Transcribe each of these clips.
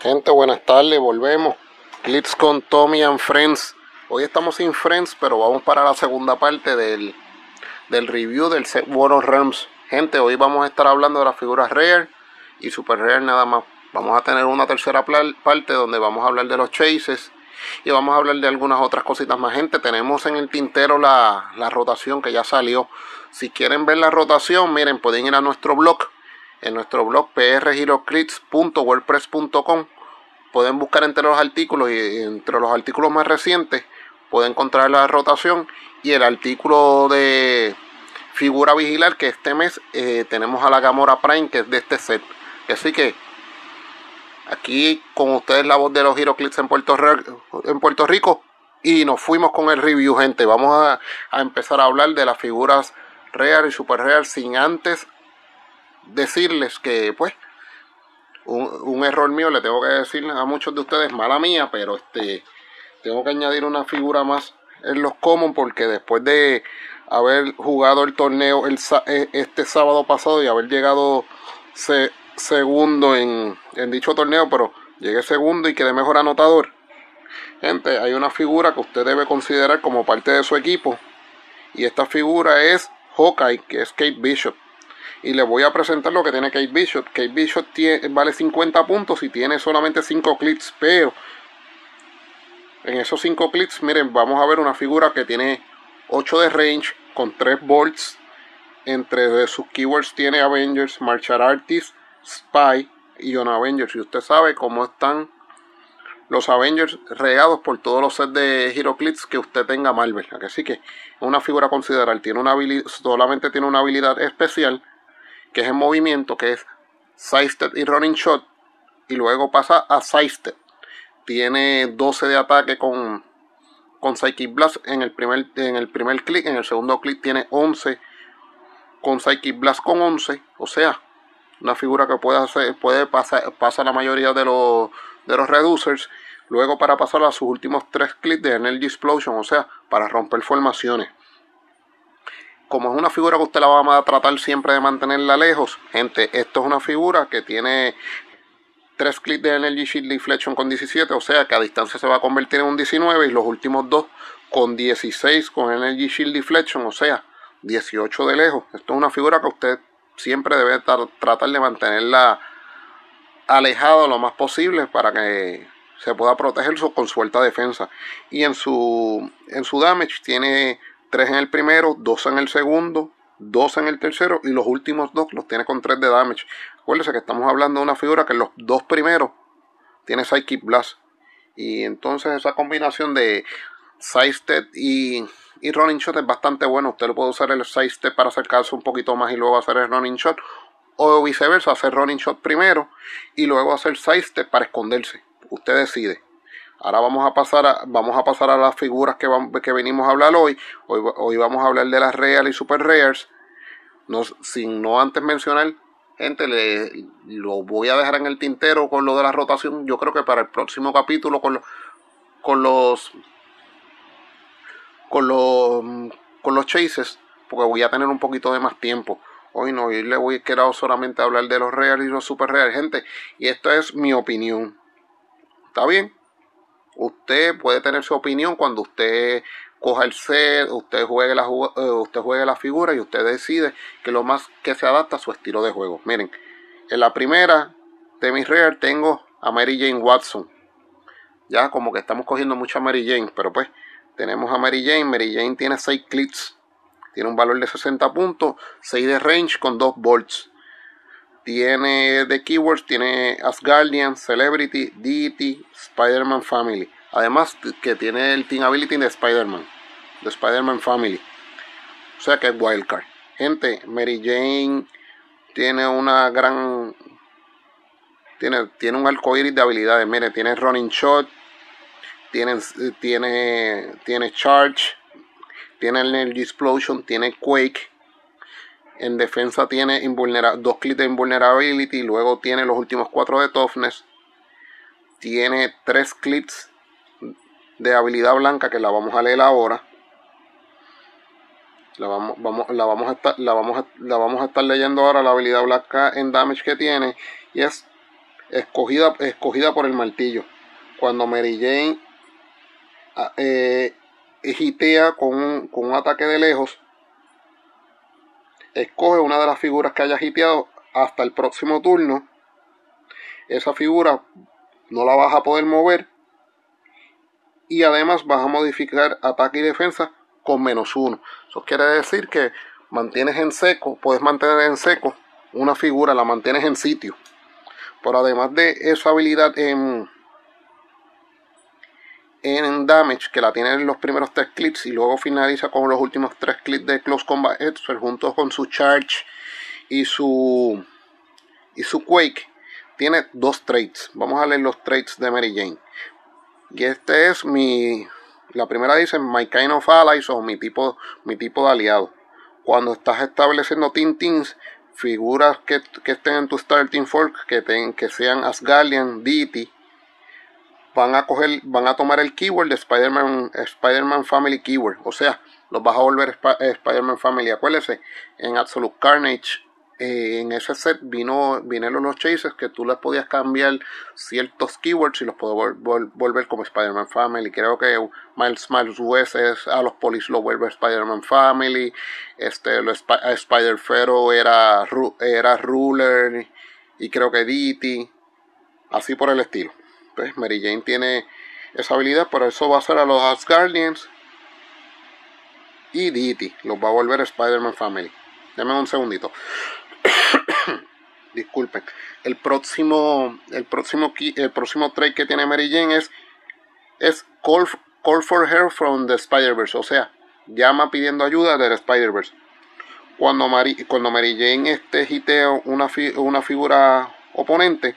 Gente, buenas tardes, volvemos. Clips con Tommy and Friends. Hoy estamos sin Friends, pero vamos para la segunda parte del, del review del set World of Realms. Gente, hoy vamos a estar hablando de las figuras Rare y Super Rare nada más. Vamos a tener una tercera parte donde vamos a hablar de los chases y vamos a hablar de algunas otras cositas más. Gente, tenemos en el tintero la, la rotación que ya salió. Si quieren ver la rotación, miren, pueden ir a nuestro blog en nuestro blog prgiroclips.wordpress.com. Pueden buscar entre los artículos y entre los artículos más recientes pueden encontrar la rotación y el artículo de figura vigilar que este mes eh, tenemos a la Gamora Prime que es de este set. Así que aquí con ustedes la voz de los Giroclips en Puerto, en Puerto Rico y nos fuimos con el review gente. Vamos a, a empezar a hablar de las figuras real y super real sin antes decirles que, pues, un, error mío, le tengo que decir a muchos de ustedes, mala mía, pero este, tengo que añadir una figura más en los common porque después de haber jugado el torneo el, e, este sábado pasado y haber llegado segundo en, en dicho torneo, pero llegué segundo y quedé mejor anotador. Gente, hay una figura que usted debe considerar como parte de su equipo. Y esta figura es Hawkeye, que es Kate Bishop y le voy a presentar lo que tiene Kate Bishop. Kate Bishop tiene, vale 50 puntos y tiene solamente 5 clips, pero en esos 5 clips, miren, vamos a ver una figura que tiene 8 de range con 3 bolts. Entre sus keywords tiene Avengers, Martial Artist, Spy y On Avengers. Y usted sabe cómo están los Avengers regados por todos los sets de Heroclix que usted tenga Marvel. Así que una figura considerable. Tiene una solamente tiene una habilidad especial que es en movimiento, que es Sidestep y Running Shot, y luego pasa a Sidestep. Tiene 12 de ataque con, con Psychic Blast en el primer, en el primer clic, en el segundo clic tiene 11 con Psychic Blast con 11, o sea, una figura que puede hacer, puede pasar, pasa la mayoría de los, de los reducers, luego para pasar a sus últimos tres clics de Energy Explosion, o sea, para romper formaciones como es una figura que usted la va a tratar siempre de mantenerla lejos, gente, esto es una figura que tiene 3 clics de Energy Shield Deflection con 17, o sea que a distancia se va a convertir en un 19 y los últimos dos con 16 con Energy Shield Deflection, o sea, 18 de lejos. Esto es una figura que usted siempre debe tratar de mantenerla alejada lo más posible para que se pueda proteger con su alta defensa. Y en su, en su damage tiene 3 en el primero, 2 en el segundo, 2 en el tercero y los últimos dos los tiene con 3 de damage. Acuérdense que estamos hablando de una figura que en los dos primeros tiene Psychic Blast. Y entonces esa combinación de Sidestep y, y Running Shot es bastante buena. Usted lo puede usar el Sidestep para acercarse un poquito más y luego hacer el Running Shot. O viceversa, hacer Running Shot primero y luego hacer Sidestep para esconderse. Usted decide. Ahora vamos a pasar a, vamos a, pasar a las figuras que, vamos, que venimos a hablar hoy. hoy. hoy. vamos a hablar de las real y super rares. No, sin no antes mencionar, gente, le, lo voy a dejar en el tintero con lo de la rotación. Yo creo que para el próximo capítulo con, con los con los con los chases, porque voy a tener un poquito de más tiempo. Hoy no, hoy le voy a quedar solamente a hablar de los real y los super real, gente. Y esto es mi opinión. ¿Está bien? Usted puede tener su opinión cuando usted coja el set, usted juegue la, eh, usted juegue la figura y usted decide que lo más que se adapta a su estilo de juego. Miren, en la primera de mis rare tengo a Mary Jane Watson. Ya como que estamos cogiendo mucho a Mary Jane, pero pues tenemos a Mary Jane. Mary Jane tiene 6 clips, tiene un valor de 60 puntos, 6 de range con 2 volts. Tiene de keywords, tiene Asgardian, Celebrity, Deity, Spider-Man Family. Además que tiene el Team Ability de Spider-Man, de Spider-Man Family. O sea que es Wildcard. Gente, Mary Jane tiene una gran... Tiene, tiene un arcoíris de habilidades. Mire, tiene Running Shot, tiene, tiene, tiene Charge, tiene Energy Explosion, tiene Quake en defensa tiene dos clics de invulnerability. Luego tiene los últimos cuatro de toughness. Tiene tres clips de habilidad blanca que la vamos a leer ahora. La vamos, vamos, la, vamos a estar, la, vamos la vamos a estar leyendo ahora la habilidad blanca en damage que tiene. Y es escogida, escogida por el martillo. Cuando Mary Jane ah, eh, hitea con un, con un ataque de lejos, escoge una de las figuras que haya hiteado hasta el próximo turno. Esa figura no la vas a poder mover. Y además vas a modificar ataque y defensa con menos uno. Eso quiere decir que mantienes en seco, puedes mantener en seco una figura, la mantienes en sitio. Pero además de esa habilidad en, en damage, que la tiene en los primeros tres clips y luego finaliza con los últimos tres clips de Close Combat Expert junto con su Charge y su, y su Quake, tiene dos traits. Vamos a leer los traits de Mary Jane. Y este es mi. La primera dice My kind of allies o mi tipo, mi tipo de aliado. Cuando estás estableciendo Tintins, figuras que, estén en tu starting fork, que, que sean Asgardian, Deity, van a coger, van a tomar el keyword de Spider-Man Spider Family Keyword. O sea, los vas a volver Spider-Man Family. Acuérdese, en Absolute Carnage eh, en ese set vino, vinieron los chases que tú les podías cambiar ciertos keywords y los puedo volver como Spider-Man Family. Creo que Miles Miles West a los polis lo vuelve Spider-Man Family. Este, Spider Fero era, era Ruler y creo que Ditty. Así por el estilo. Pues Mary Jane tiene esa habilidad, pero eso va a ser a los Asgardians y Ditty. Los va a volver Spider-Man Family. Dame un segundito. Disculpen. El próximo, el próximo, el próximo trade que tiene Mary Jane es, es call, call for her from the Spider-Verse. O sea, llama pidiendo ayuda del Spider-Verse. Cuando Mary, cuando Mary Jane este una, una figura oponente,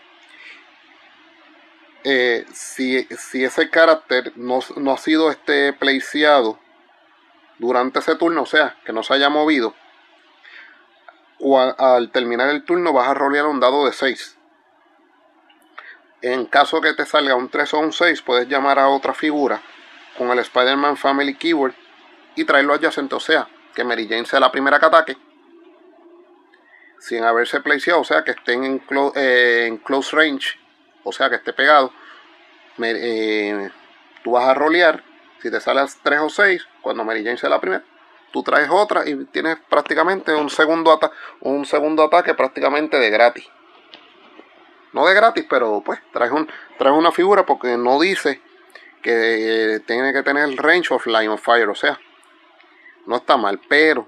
eh, si, si, ese carácter no, no, ha sido este placeado durante ese turno, o sea, que no se haya movido, al terminar el turno vas a rolear un dado de 6. En caso que te salga un 3 o un 6, puedes llamar a otra figura con el Spider-Man Family Keyword y traerlo adyacente. O sea, que Mary Jane sea la primera que ataque sin haberse placeado, o sea, que estén en, eh, en close range, o sea, que esté pegado. Eh, tú vas a rolear. Si te sales 3 o 6, cuando Mary Jane sea la primera, tú traes otra y tienes prácticamente un segundo, un segundo ataque prácticamente de gratis. No de gratis, pero pues traes, un, traes una figura porque no dice que tiene que tener el range of line of fire, o sea, no está mal, pero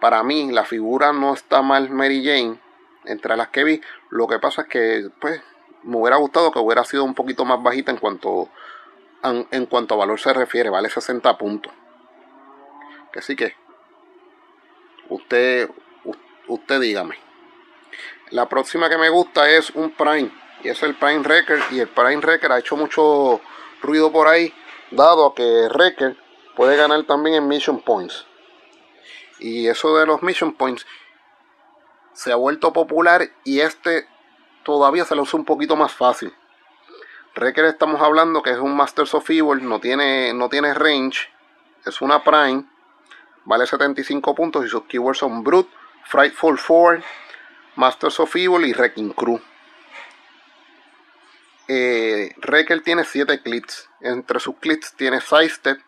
para mí la figura no está mal Mary Jane entre las que vi. Lo que pasa es que pues me hubiera gustado que hubiera sido un poquito más bajita en cuanto en cuanto a valor se refiere, vale 60 puntos. Que sí que usted, usted dígame. La próxima que me gusta es un Prime. Y es el Prime Wrecker. Y el Prime Wrecker ha hecho mucho ruido por ahí. Dado que Wrecker puede ganar también en Mission Points. Y eso de los Mission Points se ha vuelto popular. Y este todavía se lo usa un poquito más fácil. Wrecker estamos hablando que es un Masters of Evil. No tiene, no tiene range. Es una Prime vale 75 puntos y sus keywords son Brute, Frightful Four, Masters of Evil y Wrecking Crew. Eh, tiene 7 clips. Entre sus clips tiene Sidestep,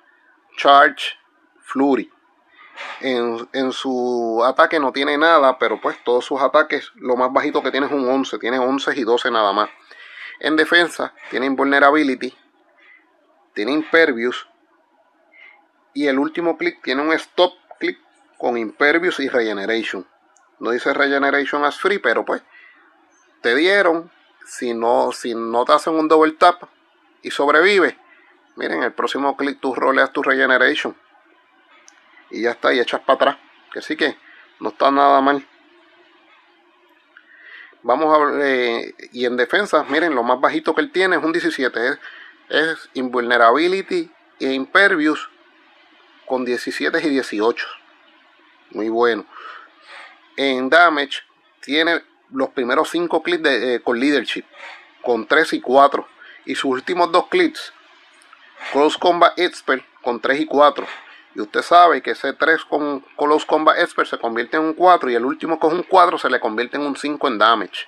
Charge, Flurry. En, en, su ataque no tiene nada, pero pues todos sus ataques, lo más bajito que tiene es un 11. Tiene 11 y 12 nada más. En defensa tiene Invulnerability, tiene Impervious, y el último clic tiene un stop click con Impervious y Regeneration. No dice Regeneration as free, pero pues te dieron. Si no, si no te hacen un double tap y sobrevive, miren, el próximo clic tú roleas tu Regeneration. Y ya está, y echas para atrás. Que sí que no está nada mal. Vamos a eh, y en defensa, miren, lo más bajito que él tiene es un 17. Es, es Invulnerability e Impervious con 17 y 18. Muy bueno. En Damage tiene los primeros 5 clips de, eh, con Leadership, con 3 y 4. Y sus últimos dos clips, Close Combat Expert, con 3 y 4. Y usted sabe que ese 3 con Close Combat Expert se convierte en un 4 y el último con un 4 se le convierte en un 5 en Damage.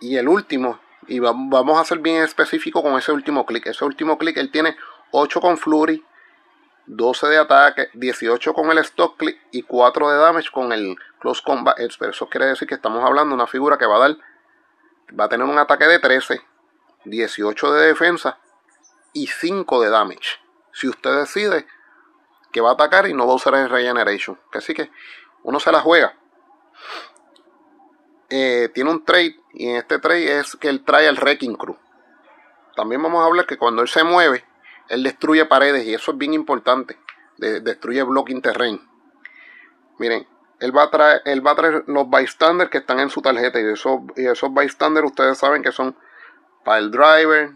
Y el último, y vamos a ser bien específico con ese último clic. Ese último clic él tiene 8 con Flurry, 12 de ataque, 18 con el stock click y 4 de damage con el close combat expert. Eso quiere decir que estamos hablando de una figura que va a dar, va a tener un ataque de 13, 18 de defensa y 5 de damage. Si usted decide que va a atacar y no va a usar el regeneration. Así que uno se la juega. Eh, tiene un trade y en este trade es que él trae al Wrecking Crew. También vamos a hablar que cuando él se mueve, él destruye paredes y eso es bien importante. destruye blocking terrain. Miren, él va a traer, él va a traer los bystanders que están en su tarjeta y esos, y esos bystanders ustedes saben que son pile driver.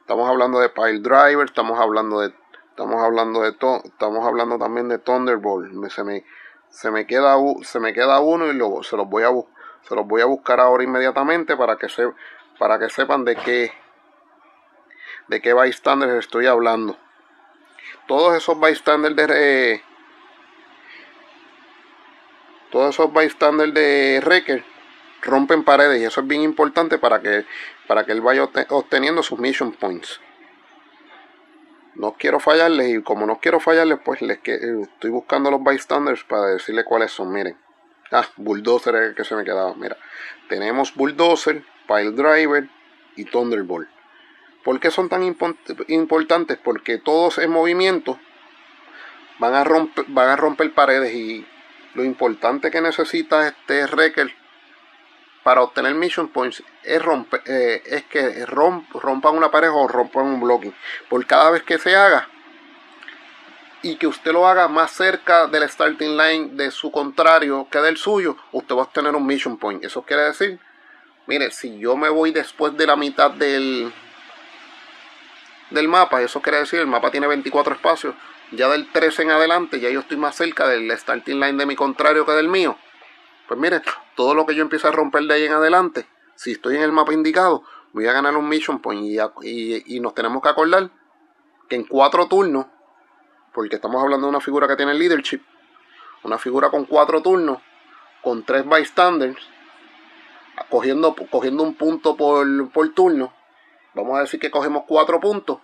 Estamos hablando de pile driver, estamos hablando de estamos hablando de estamos hablando también de Thunderbolt. Se me, se me queda se me queda uno y luego se los voy a se voy a buscar ahora inmediatamente para que se, para que sepan de qué de qué bystanders estoy hablando. Todos esos bystanders de todos esos bystanders de Wrecker rompen paredes y eso es bien importante para que para que él vaya obteniendo sus mission points. No quiero fallarles y como no quiero fallarles, pues les que, eh, estoy buscando los bystanders para decirles cuáles son. Miren. Ah, Bulldozer es el que se me quedaba. Mira, tenemos Bulldozer, Pile Driver y Thunderbolt. ¿Por qué son tan importantes? Porque todos en movimiento van a romper, van a romper paredes y lo importante que necesita este Wrecker para obtener mission points es, romper, eh, es que rompan una pared o rompan un blocking. Por cada vez que se haga y que usted lo haga más cerca del starting line de su contrario que del suyo, usted va a obtener un mission point. Eso quiere decir, mire, si yo me voy después de la mitad del, del mapa, eso quiere decir, el mapa tiene 24 espacios, ya del 13 en adelante, ya yo estoy más cerca del starting line de mi contrario que del mío. Pues mire, todo lo que yo empiece a romper de ahí en adelante, si estoy en el mapa indicado, voy a ganar un mission point y, y, nos tenemos que acordar que en cuatro turnos, porque estamos hablando de una figura que tiene leadership, una figura con cuatro turnos, con tres bystanders, cogiendo, cogiendo un punto por, por turno, vamos a decir que cogemos cuatro puntos,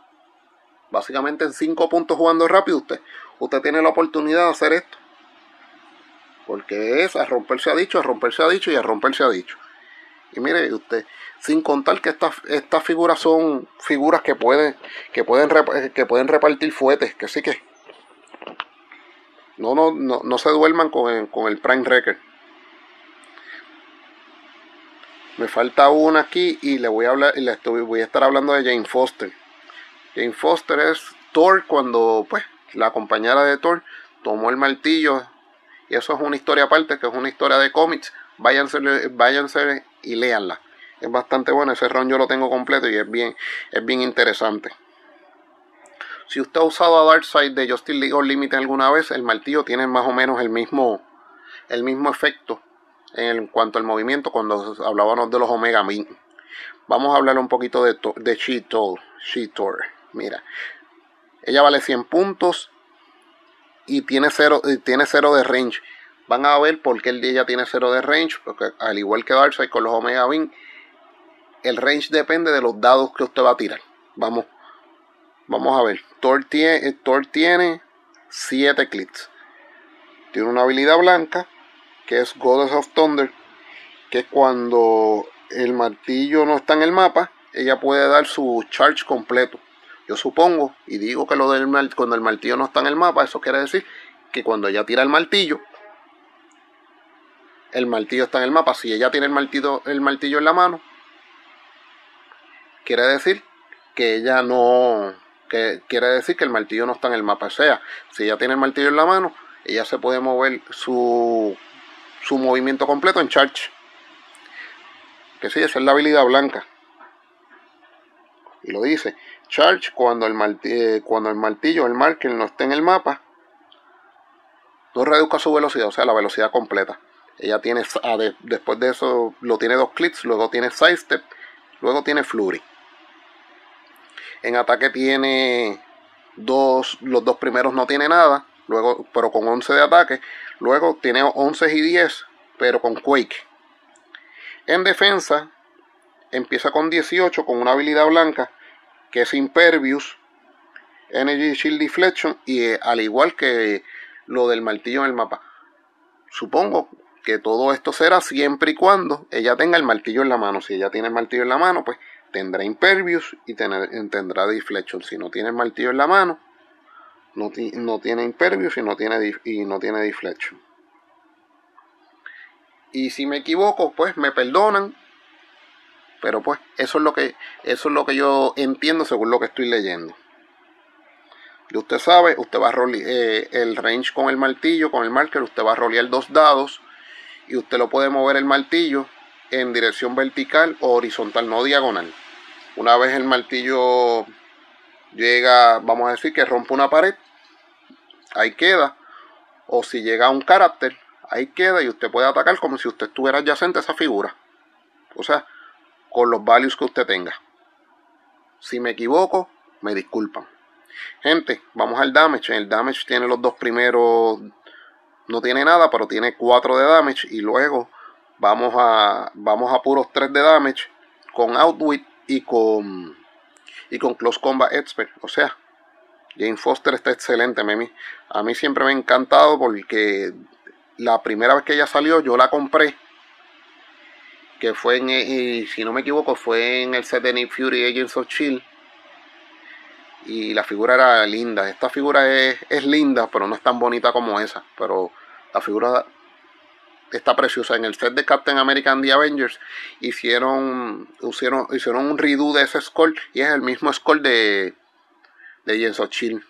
básicamente en cinco puntos jugando rápido usted, usted tiene la oportunidad de hacer esto. Porque es a romperse ha dicho, a romperse ha dicho y a romperse ha dicho. Y mire usted, sin contar que estas, estas figuras son figuras que pueden, que pueden, que pueden repartir fuetes, que sí que no, no, no, se duerman con con el Prime Record. Me falta una aquí y le voy a hablar y le estoy, voy a estar hablando de Jane Foster. Jane Foster es Thor cuando pues la compañera de Thor tomó el martillo y eso es una historia aparte, que es una historia de cómics. Váyanse, váyanse y léanla. Es bastante bueno, ese ron yo lo tengo completo y es bien, es bien interesante. Si usted ha usado a Darkseid de Justice League Unlimited alguna vez, el martillo tiene más o menos el mismo, el mismo efecto en cuanto al movimiento cuando hablábamos de los Omega Min. Vamos a hablar un poquito de, de She-Tor. Mira, ella vale 100 puntos y tiene cero, tiene cero de range. Van a ver por qué el ella tiene cero de range, porque al igual que Darkseid con los Omega Beam, el range depende de los dados que usted va a tirar. Vamos, vamos a ver. Thor tiene, Thor tiene 7 clics. Tiene una habilidad blanca que es Goddess of Thunder, que cuando el martillo no está en el mapa, ella puede dar su charge completo. Yo supongo y digo que lo del cuando el martillo no está en el mapa, eso quiere decir que cuando ella tira el martillo, el martillo está en el mapa. Si ella tiene el martillo, el martillo en la mano, quiere decir que ella no, que quiere decir que el martillo no está en el mapa. O sea, si ella tiene el martillo en la mano, ella se puede mover su su movimiento completo en charge. Que sí, esa es la habilidad blanca. Y lo dice. Charge cuando el, martillo, eh, cuando el martillo, el marker no esté en el mapa. No reduzca su velocidad, o sea, la velocidad completa. Ella tiene, ah, después de eso, lo tiene dos clics, luego tiene sidestep, luego tiene flurry. En ataque tiene dos, los dos primeros no tiene nada, luego, pero con 11 de ataque. Luego tiene 11 y 10, pero con Quake. En defensa, empieza con 18 con una habilidad blanca que es Impervious, Energy Shield Deflection y eh, al igual que lo del martillo en el mapa. Supongo que todo esto será siempre y cuando ella tenga el martillo en la mano. Si ella tiene el martillo en la mano, pues tendrá Impervious y tendrá Deflection. Si no tiene el martillo en la mano, no, tiene Impervious y no tiene, y no tiene. Y si me equivoco, pues me perdonan. Pero pues eso es lo que eso es lo que yo entiendo según lo que estoy leyendo. Y usted sabe, usted va a rolear eh, el range con el martillo, con el marker, usted va a rolear dos dados y usted lo puede mover el martillo en dirección vertical o horizontal, no diagonal. Una vez el martillo llega, vamos a decir que rompe una pared, ahí queda. O si llega un carácter, ahí queda y usted puede atacar como si usted estuviera adyacente a esa figura. O sea, con los values que usted tenga. Si me equivoco, me disculpan. Gente, vamos al damage. El damage tiene los dos primeros. No tiene nada, pero tiene 4 de damage. Y luego vamos a. Vamos a puros 3 de damage. Con Outwit y con. Y con Close Combat Expert. O sea, Jane Foster está excelente. A mí siempre me ha encantado porque la primera vez que ella salió, yo la compré. Que fue en, y si no me equivoco, fue en el set de Nick Fury Agents of Chill. Y la figura era linda. Esta figura es, es linda, pero no es tan bonita como esa. Pero la figura está preciosa. En el set de Captain America and the Avengers hicieron, hicieron, un redo de ese score y es el mismo score de, de Agents of Chill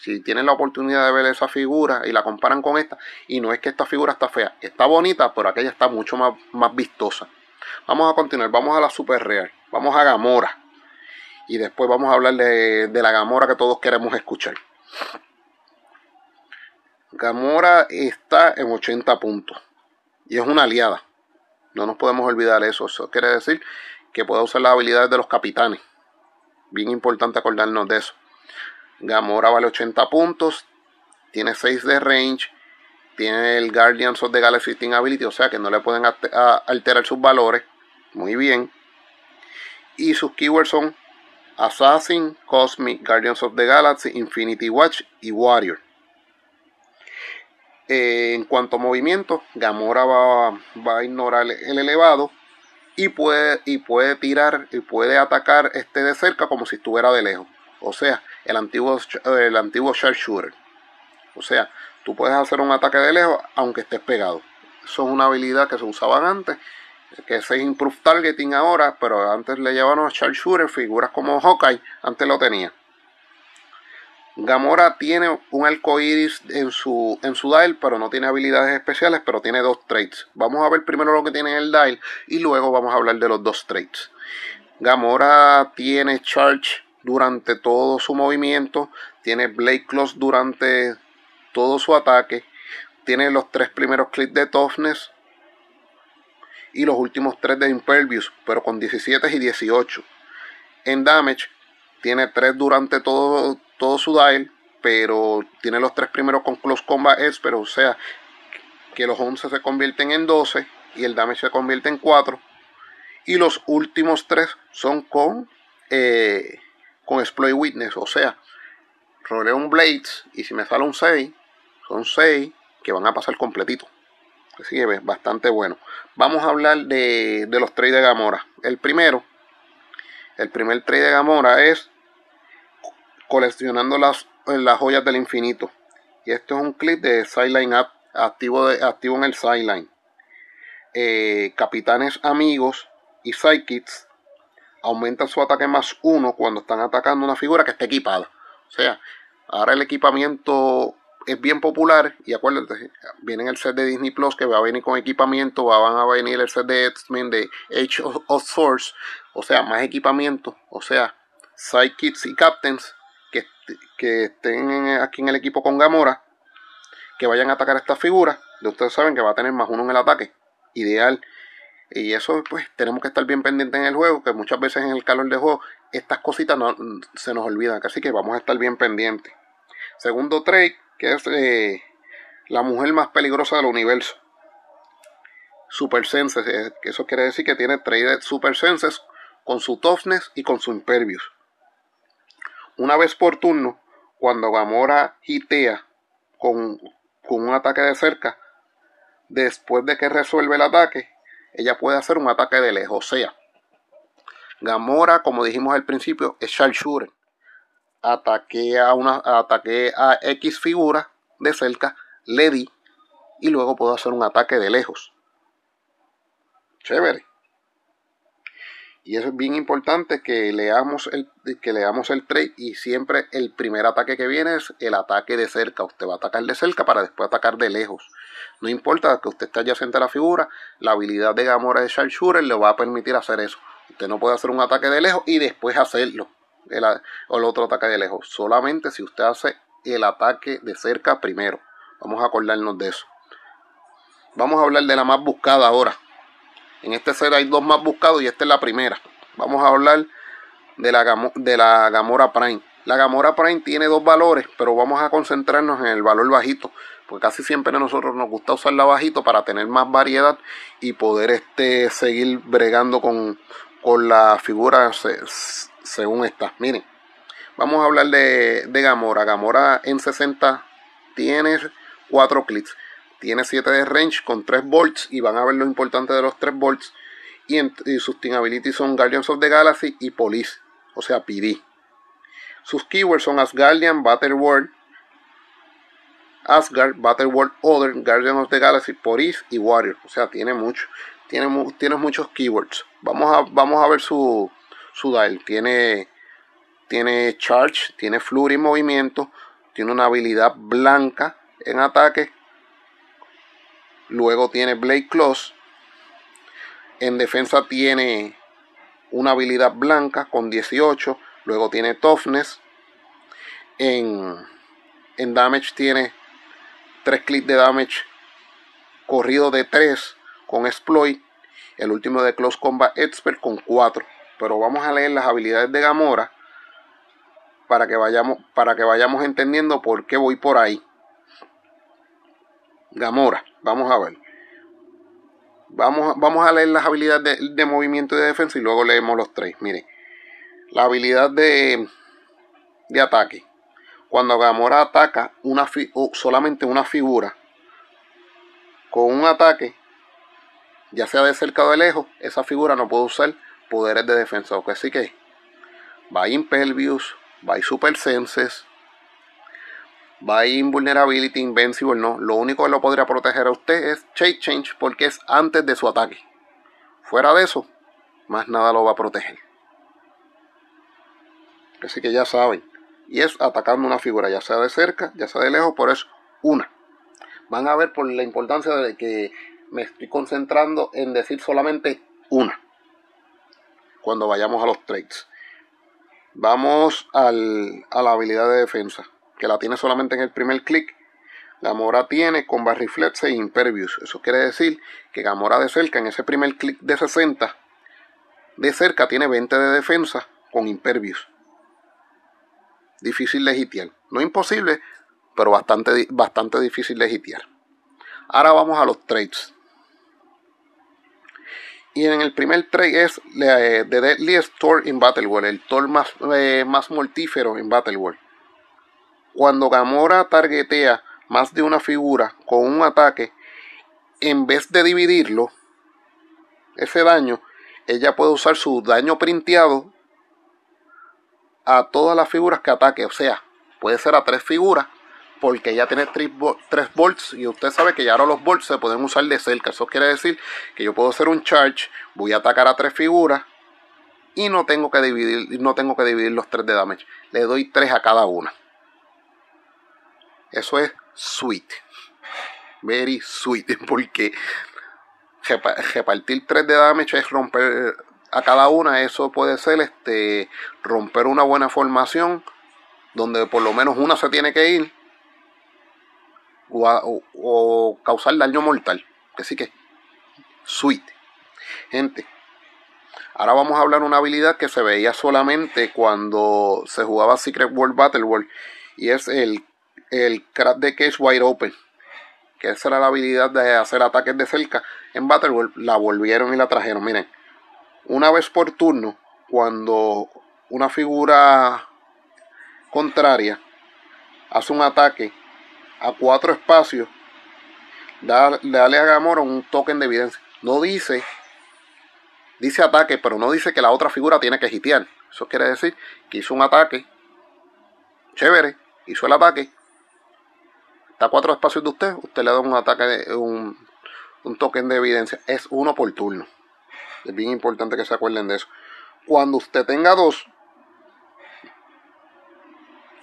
si tienen la oportunidad de ver esa figura y la comparan con esta, y no es que esta figura está fea, está bonita, pero aquella está mucho más, más vistosa. Vamos a continuar, vamos a la super real, vamos a Gamora. Y después vamos a hablar de, de la Gamora que todos queremos escuchar. Gamora está en 80 puntos. Y es una aliada. No nos podemos olvidar eso. Eso quiere decir que puede usar las habilidades de los capitanes. Bien importante acordarnos de eso. Gamora vale 80 puntos, tiene 6 de range, tiene el Guardians of the Galaxy Team Ability, o sea que no le pueden alterar sus valores. Muy bien. Y sus keywords son Assassin, Cosmic, Guardians of the Galaxy, Infinity Watch y Warrior. Eh, en cuanto a movimiento, Gamora va, a ignorar el elevado y puede, y puede tirar y puede atacar este de cerca como si estuviera de lejos. O sea, el antiguo, el antiguo sharpshooter. O sea, tú puedes hacer un ataque de lejos aunque estés pegado. Eso es una habilidad que se usaba antes, que es Improve Targeting ahora, pero antes le llevaban a sharpshooter, figuras como Hawkeye, antes lo tenía. Gamora tiene un arco iris en su, en su dial, pero no tiene habilidades especiales, pero tiene dos traits. Vamos a ver primero lo que tiene en el dial y luego vamos a hablar de los dos traits. Gamora tiene charge durante todo su movimiento, tiene Blade Claws durante todo su ataque, tiene los tres primeros clips de Toughness y los últimos tres de Impervious, pero con 17 y 18. En Damage tiene tres durante todo, todo su dial, pero tiene los tres primeros con Close Combat Expert, o sea que los 11 se convierten en 12 y el damage se convierte en 4. Y los últimos tres son con eh, con Exploit Witness. O sea, roleo un Blades y si me sale un 6, son 6 que van a pasar completito. Así que es bastante bueno. Vamos a hablar de, los trades de Gamora. El primero, el primer trade de Gamora es coleccionando las, las joyas del infinito. Y esto es un clip de Sideline App activo, de, activo en el Sideline. Eh, capitanes amigos y sidekicks aumentan su ataque más uno cuando están atacando una figura que esté equipada. O sea, ahora el equipamiento es bien popular y acuérdate, viene el set de Disney Plus que va a venir con equipamiento, van a venir el set de X-Men de Age of, Force, o sea, más equipamiento, o sea, sidekicks y captains que, estén aquí en el equipo con Gamora, que vayan a atacar a esta figura, de ustedes saben que va a tener más uno en el ataque, ideal y eso, pues, tenemos que estar bien pendientes en el juego, que muchas veces en el calor de juego estas cositas no, se nos olvidan. Así que vamos a estar bien pendientes. Segundo trade, que es eh, la mujer más peligrosa del universo. super senses. Eh, eso quiere decir que tiene traded super senses con su toughness y con su impervious. Una vez por turno, cuando Gamora hitea con, con un ataque de cerca, después de que resuelve el ataque, ella puede hacer un ataque de lejos. O sea, Gamora, como dijimos al principio, es sharpshooter. Ataque a una, ataque a X figura de cerca, le di y luego puedo hacer un ataque de lejos. Chévere. Y es bien importante que leamos el, que leamos el trade y siempre el primer ataque que viene es el ataque de cerca. Usted va a atacar de cerca para después atacar de lejos. No importa que usted esté adyacente a la figura, la habilidad de Gamora de Sharpshooter le va a permitir hacer eso. Usted no puede hacer un ataque de lejos y después hacerlo. El, o el otro ataque de lejos. Solamente si usted hace el ataque de cerca primero. Vamos a acordarnos de eso. Vamos a hablar de la más buscada ahora. En este set hay dos más buscados y esta es la primera. Vamos a hablar de la, de la Gamora Prime. La Gamora Prime tiene dos valores, pero vamos a concentrarnos en el valor bajito, porque casi siempre a nosotros nos gusta usarla bajito para tener más variedad y poder este, seguir bregando con, con la figura según esta. Miren, vamos a hablar de, de Gamora. Gamora en 60 tiene 4 clics tiene 7 de range con 3 volts y van a ver lo importante de los 3 volts y, sus team abilities son Guardians of the Galaxy y Police, o sea PD. Sus keywords son Asgardian, World Asgard, World Other, Guardians of the Galaxy, Police y Warrior, o sea, tiene mucho, tiene, tiene muchos keywords. Vamos a, vamos a ver su, su dial, tiene, tiene Charge, tiene Flurry movimiento, tiene una habilidad blanca en ataque Luego tiene Blade Claws. En defensa tiene una habilidad blanca con 18. Luego tiene Toughness. En, en damage tiene 3 clics de damage corrido de 3 con exploit. El último de Close Combat Expert con 4. Pero vamos a leer las habilidades de Gamora para que vayamos, para que vayamos entendiendo por qué voy por ahí. Gamora. Vamos a ver. Vamos, vamos a leer las habilidades de, movimiento y de defensa y luego leemos los tres. Mire, la habilidad de, de ataque. Cuando Gamora ataca una solamente una figura con un ataque, ya sea de cerca o de lejos, esa figura no puede usar poderes de defensa. Así que va Impervious, va Super Senses, va invulnerability, invencible, no. Lo único que lo podría proteger a usted es Shape Change porque es antes de su ataque. Fuera de eso, más nada lo va a proteger. Así que ya saben. Y es atacando una figura, ya sea de cerca, ya sea de lejos, por eso una. Van a ver por la importancia de que me estoy concentrando en decir solamente una. Cuando vayamos a los trades. Vamos al, a la habilidad de defensa que la tiene solamente en el primer clic. Gamora tiene con Reflex e Impervious. Eso quiere decir que Gamora de cerca, en ese primer clic de 60, de cerca tiene 20 de defensa con Impervious. Difícil de hitear. No imposible, pero bastante, bastante difícil de hitear. Ahora vamos a los trades. Y en el primer trade es The Deadliest Thor in Battle World, el Thor más, eh, más mortífero en Battle World. Cuando Gamora targetea más de una figura con un ataque, en vez de dividirlo, ese daño, ella puede usar su daño printeado a todas las figuras que ataque. O sea, puede ser a tres figuras porque ella tiene tres, volts y usted sabe que ya ahora los volts se pueden usar de cerca. Eso quiere decir que yo puedo hacer un charge, voy a atacar a tres figuras y no tengo que dividir, no tengo que dividir los tres de damage. Le doy tres a cada una. Eso es sweet. Very sweet. Porque repartir 3 de damage es romper a cada una. Eso puede ser este romper una buena formación. Donde por lo menos una se tiene que ir. O, causar daño mortal. Así que, sweet. Gente, Ahora vamos a hablar de una habilidad que se veía solamente cuando se jugaba Secret World Battle World y es el el crack de case wide open. que esa era la habilidad de hacer ataques de cerca, en Battle World la volvieron y la trajeron. Miren, una vez por turno, cuando una figura contraria hace un ataque a cuatro espacios, dale a Gamora un token de evidencia. No dice, dice ataque, pero no dice que la otra figura tiene que hitear. Eso quiere decir que hizo un ataque, chévere, hizo el ataque, está a cuatro espacios de usted, usted le da un ataque, un, un token de evidencia. Es uno por turno. Es bien importante que se acuerden de eso. Cuando usted tenga dos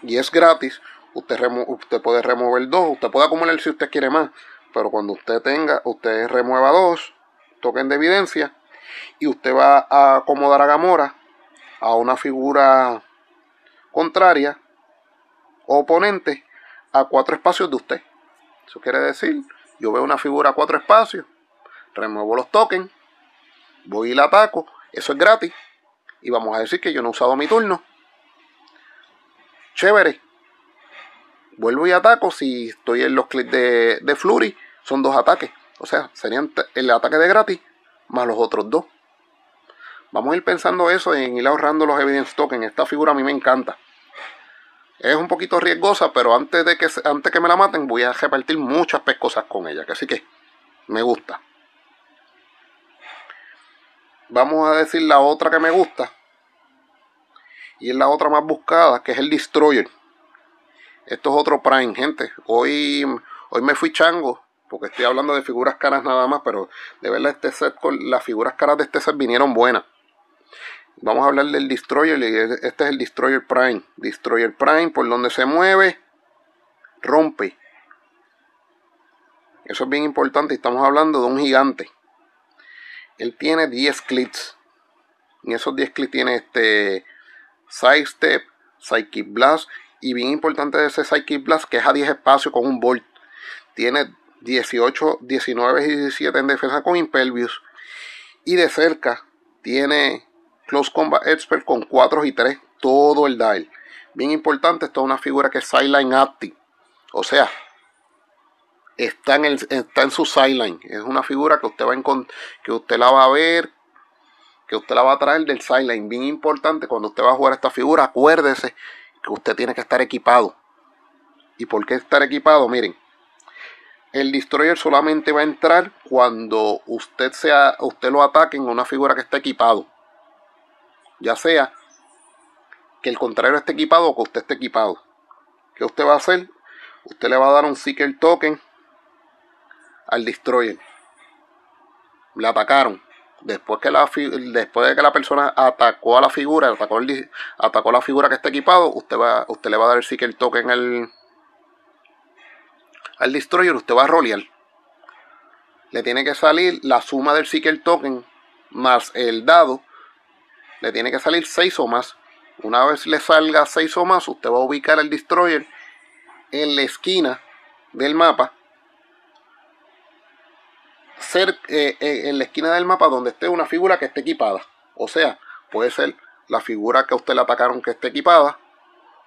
y es gratis, usted, usted puede remover dos, usted puede acumular si usted quiere más, pero cuando usted tenga, usted remueva dos, token de evidencia, y usted va a acomodar a Gamora a una figura contraria o oponente a cuatro espacios de usted. Eso quiere decir, yo veo una figura a cuatro espacios, remuevo los tokens, voy y la ataco, eso es gratis, y vamos a decir que yo no he usado mi turno. Chévere. Vuelvo y ataco si estoy en los clics de, de Flurry, son dos ataques. O sea, serían el ataque de gratis más los otros dos. Vamos a ir pensando eso en ir ahorrando los evidence tokens. Esta figura a mí me encanta. Es un poquito riesgosa, pero antes de que, antes que me la maten voy a repartir muchas pescosas con ella. Así que me gusta. Vamos a decir la otra que me gusta. Y es la otra más buscada, que es el Destroyer. Esto es otro Prime, gente. Hoy, hoy me fui chango, porque estoy hablando de figuras caras nada más, pero de verdad este set, con las figuras caras de este set vinieron buenas. Vamos a hablar del Destroyer. Este es el Destroyer Prime. Destroyer Prime, por donde se mueve, rompe. Eso es bien importante. Estamos hablando de un gigante. Él tiene 10 clips. En esos 10 clips tiene este Sidestep, Psychic Blast. Y bien importante de ese Psychic Blast que es a 10 espacios con un Volt. Tiene 18, 19 y 17 en defensa con Impelvius. Y de cerca tiene Close Combat Expert con 4 y 3, todo el dial. Bien importante, esto es una figura que es Sideline Active. O sea, está en, el, está en su sideline. Es una figura que usted va a que usted la va a ver, que usted la va a traer del sideline. Bien importante, cuando usted va a jugar esta figura, acuérdese que usted tiene que estar equipado. ¿Y por qué estar equipado? Miren, el destroyer solamente va a entrar cuando usted sea, usted lo ataque en una figura que está equipado ya sea que el contrario esté equipado o que usted esté equipado. ¿Qué usted va a hacer? Usted le va a dar un Seeker Token al Destroyer. Le atacaron. Después, que la, después de que la persona atacó a la figura, atacó, el, atacó a la figura que está equipado, usted, va, usted le va a dar el Seeker Token al, al Destroyer, usted va a rolear. Le tiene que salir la suma del Seeker Token más el dado le tiene que salir 6 o más. Una vez le salga 6 o más, usted va a ubicar el destroyer en la esquina del mapa. Ser, eh, eh, en la esquina del mapa donde esté una figura que esté equipada. O sea, puede ser la figura que a usted le atacaron que esté equipada.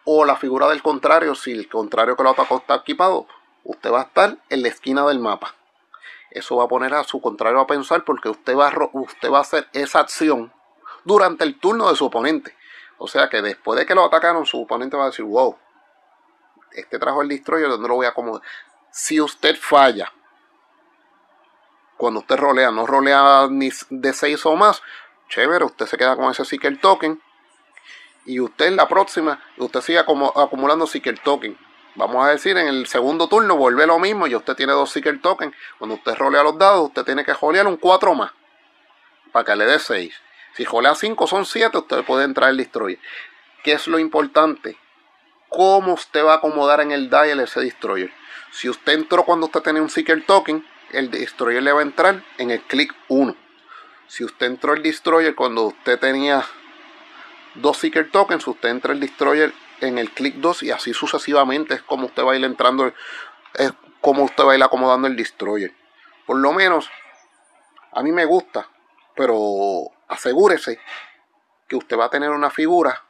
O la figura del contrario, si el contrario que lo atacó está equipado, usted va a estar en la esquina del mapa. Eso va a poner a su contrario a pensar porque usted va usted va a hacer esa acción durante el turno de su oponente. O sea que después de que lo atacaron, su oponente va a decir, wow, este trajo el destroyer, donde lo voy a acomodar? Si usted falla, cuando usted rolea, no rolea ni de 6 o más, chévere, usted se queda con ese Seeker Token. Y usted en la próxima, usted sigue acumulando Seeker Token. Vamos a decir, en el segundo turno vuelve lo mismo y usted tiene dos Seeker Token. Cuando usted rolea los dados, usted tiene que rolear un 4 más. Para que le dé 6. Si jolea 5 son 7, usted puede entrar el destroyer. ¿Qué es lo importante? ¿Cómo usted va a acomodar en el dial ese destroyer? Si usted entró cuando usted tenía un seeker token, el destroyer le va a entrar en el clic 1. Si usted entró el destroyer cuando usted tenía dos seeker tokens, usted entra el destroyer en el clic 2 y así sucesivamente es como usted va a ir entrando, es como usted va a ir acomodando el destroyer. Por lo menos a mí me gusta, pero asegúrese que usted va a tener una figura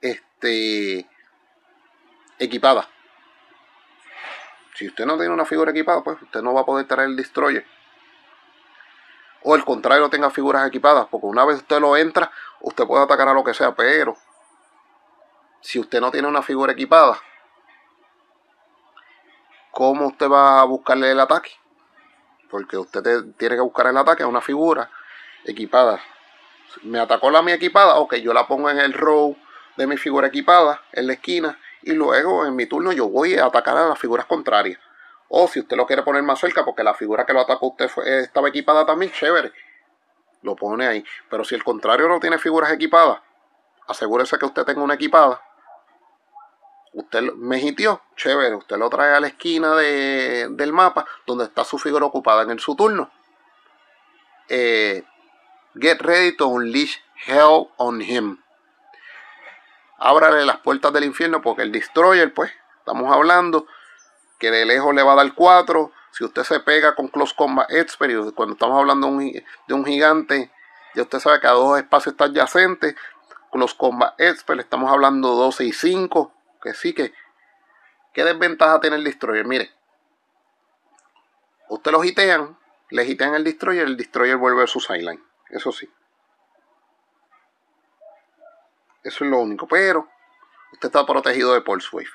este, equipada. Si usted no tiene una figura equipada, pues usted no va a poder traer el destroyer. O el contrario, tenga figuras equipadas, porque una vez usted lo entra, usted puede atacar a lo que sea, pero si usted no tiene una figura equipada, ¿cómo usted va a buscarle el ataque? Porque usted tiene que buscar el ataque a una figura equipada. Me atacó la mía equipada, ok, yo la pongo en el row de mi figura equipada, en la esquina, y luego en mi turno yo voy a atacar a las figuras contrarias. O si usted lo quiere poner más cerca porque la figura que lo atacó usted estaba equipada también, chévere. Lo pone ahí. Pero si el contrario no tiene figuras equipadas, asegúrese que usted tenga una equipada. Usted me hitió, chévere. Usted lo trae a la esquina del mapa donde está su figura ocupada en su turno. Eh, get ready to unleash hell on him. Ábrale las puertas del infierno porque el destroyer, pues, estamos hablando que de lejos le va a dar 4. Si usted se pega con Close Combat Expert, cuando estamos hablando de un, gigante, ya usted sabe que a dos espacios está adyacentes. Close Combat Expert, estamos hablando 12 y 5. Que sí que. ¿Qué desventaja tiene el Destroyer? Mire, usted lo hitean, le hitean el Destroyer, el Destroyer vuelve a su sideline. Eso sí. Eso es lo único. Pero usted está protegido de Pulse Wave.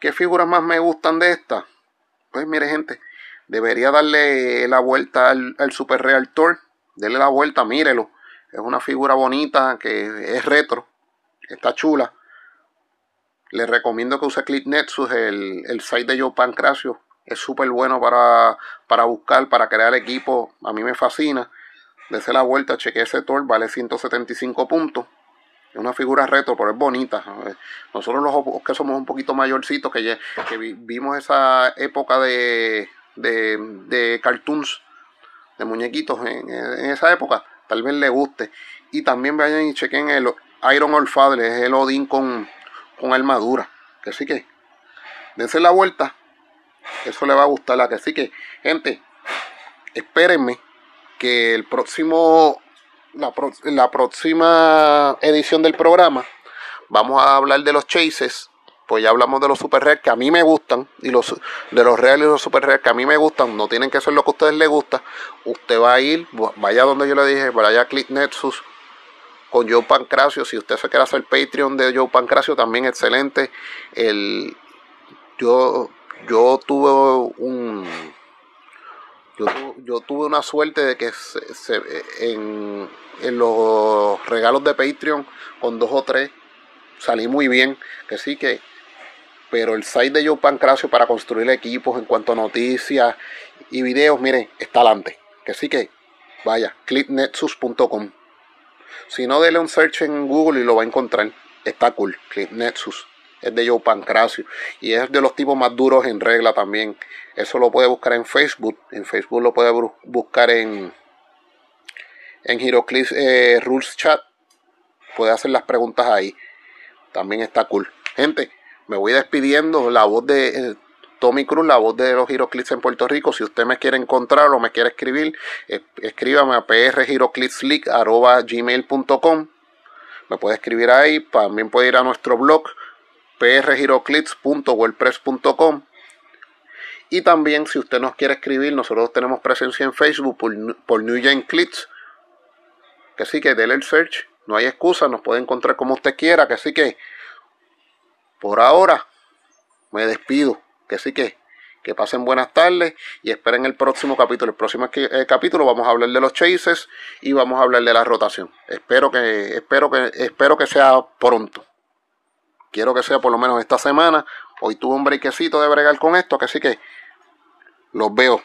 ¿Qué figuras más me gustan de esta? Pues mire gente, debería darle la vuelta al, Super Real Tour. Dele la vuelta, mírelo. Es una figura bonita que es retro. Está chula. Les recomiendo que use Clip Nexus, el, el site de Joe Pancracio. Es súper bueno para, para buscar, para crear equipo. A mí me fascina. Dese la vuelta, cheque ese tour, vale 175 puntos. Es una figura retro, pero es bonita. Nosotros los que somos un poquito mayorcitos, que, que vimos esa época de, de, cartoons, de muñequitos en, esa época, tal vez le guste. Y también vayan y chequen el Iron Father, es el Odin con, con armadura. Que que, dense la vuelta, eso le va a gustar. La que sí que, gente, espérenme que el próximo la, próxima edición del programa vamos a hablar de los chases. Pues ya hablamos de los super rares que a mí me gustan. Y los de los reales y los super rares que a mí me gustan. No tienen que ser lo que a ustedes les gusta. Usted va a ir, vaya donde yo le dije, vaya a Click Nexus con Joe Pancracio. Si usted se quiere hacer Patreon de Joe Pancracio, también excelente. El, yo, yo tuve un yo, tuve una suerte de que se, en, los regalos de Patreon con dos o tres salí muy bien. Que sí que. Pero el site de Joe Pancracio para construir equipos en cuanto a noticias y videos, miren, está adelante. Que sí que. Vaya, clipnexus.com. Si no, dele un search en Google y lo va a encontrar. Está cool, Clipnexus es de Joe Pancracio y es de los tipos más duros en regla también. Eso lo puede buscar en Facebook, en Facebook lo puede buscar en en HeroClix eh, Rules Chat. Puede hacer las preguntas ahí. También está cool. Gente, me voy despidiendo. La voz de eh, Tommy Cruz, la voz de los HeroClix en Puerto Rico. Si usted me quiere encontrar o me quiere escribir, escríbame a prhiroclicksleague.gmail.com Me puede escribir ahí. También puede ir a nuestro blog prgiroclips.wordpress.com y también si usted nos quiere escribir, nosotros tenemos presencia en Facebook por, New Gen Clips, que sí que déle el search, no hay excusa, nos puede encontrar como usted quiera, que sí que por ahora me despido, que sí que que pasen buenas tardes y esperen el próximo capítulo. El próximo eh, capítulo vamos a hablar de los chases y vamos a hablar de la rotación. Espero que espero que espero que sea pronto. Quiero que sea por lo menos esta semana. Hoy tuve un brequecito de bregar con esto, que sí que los veo.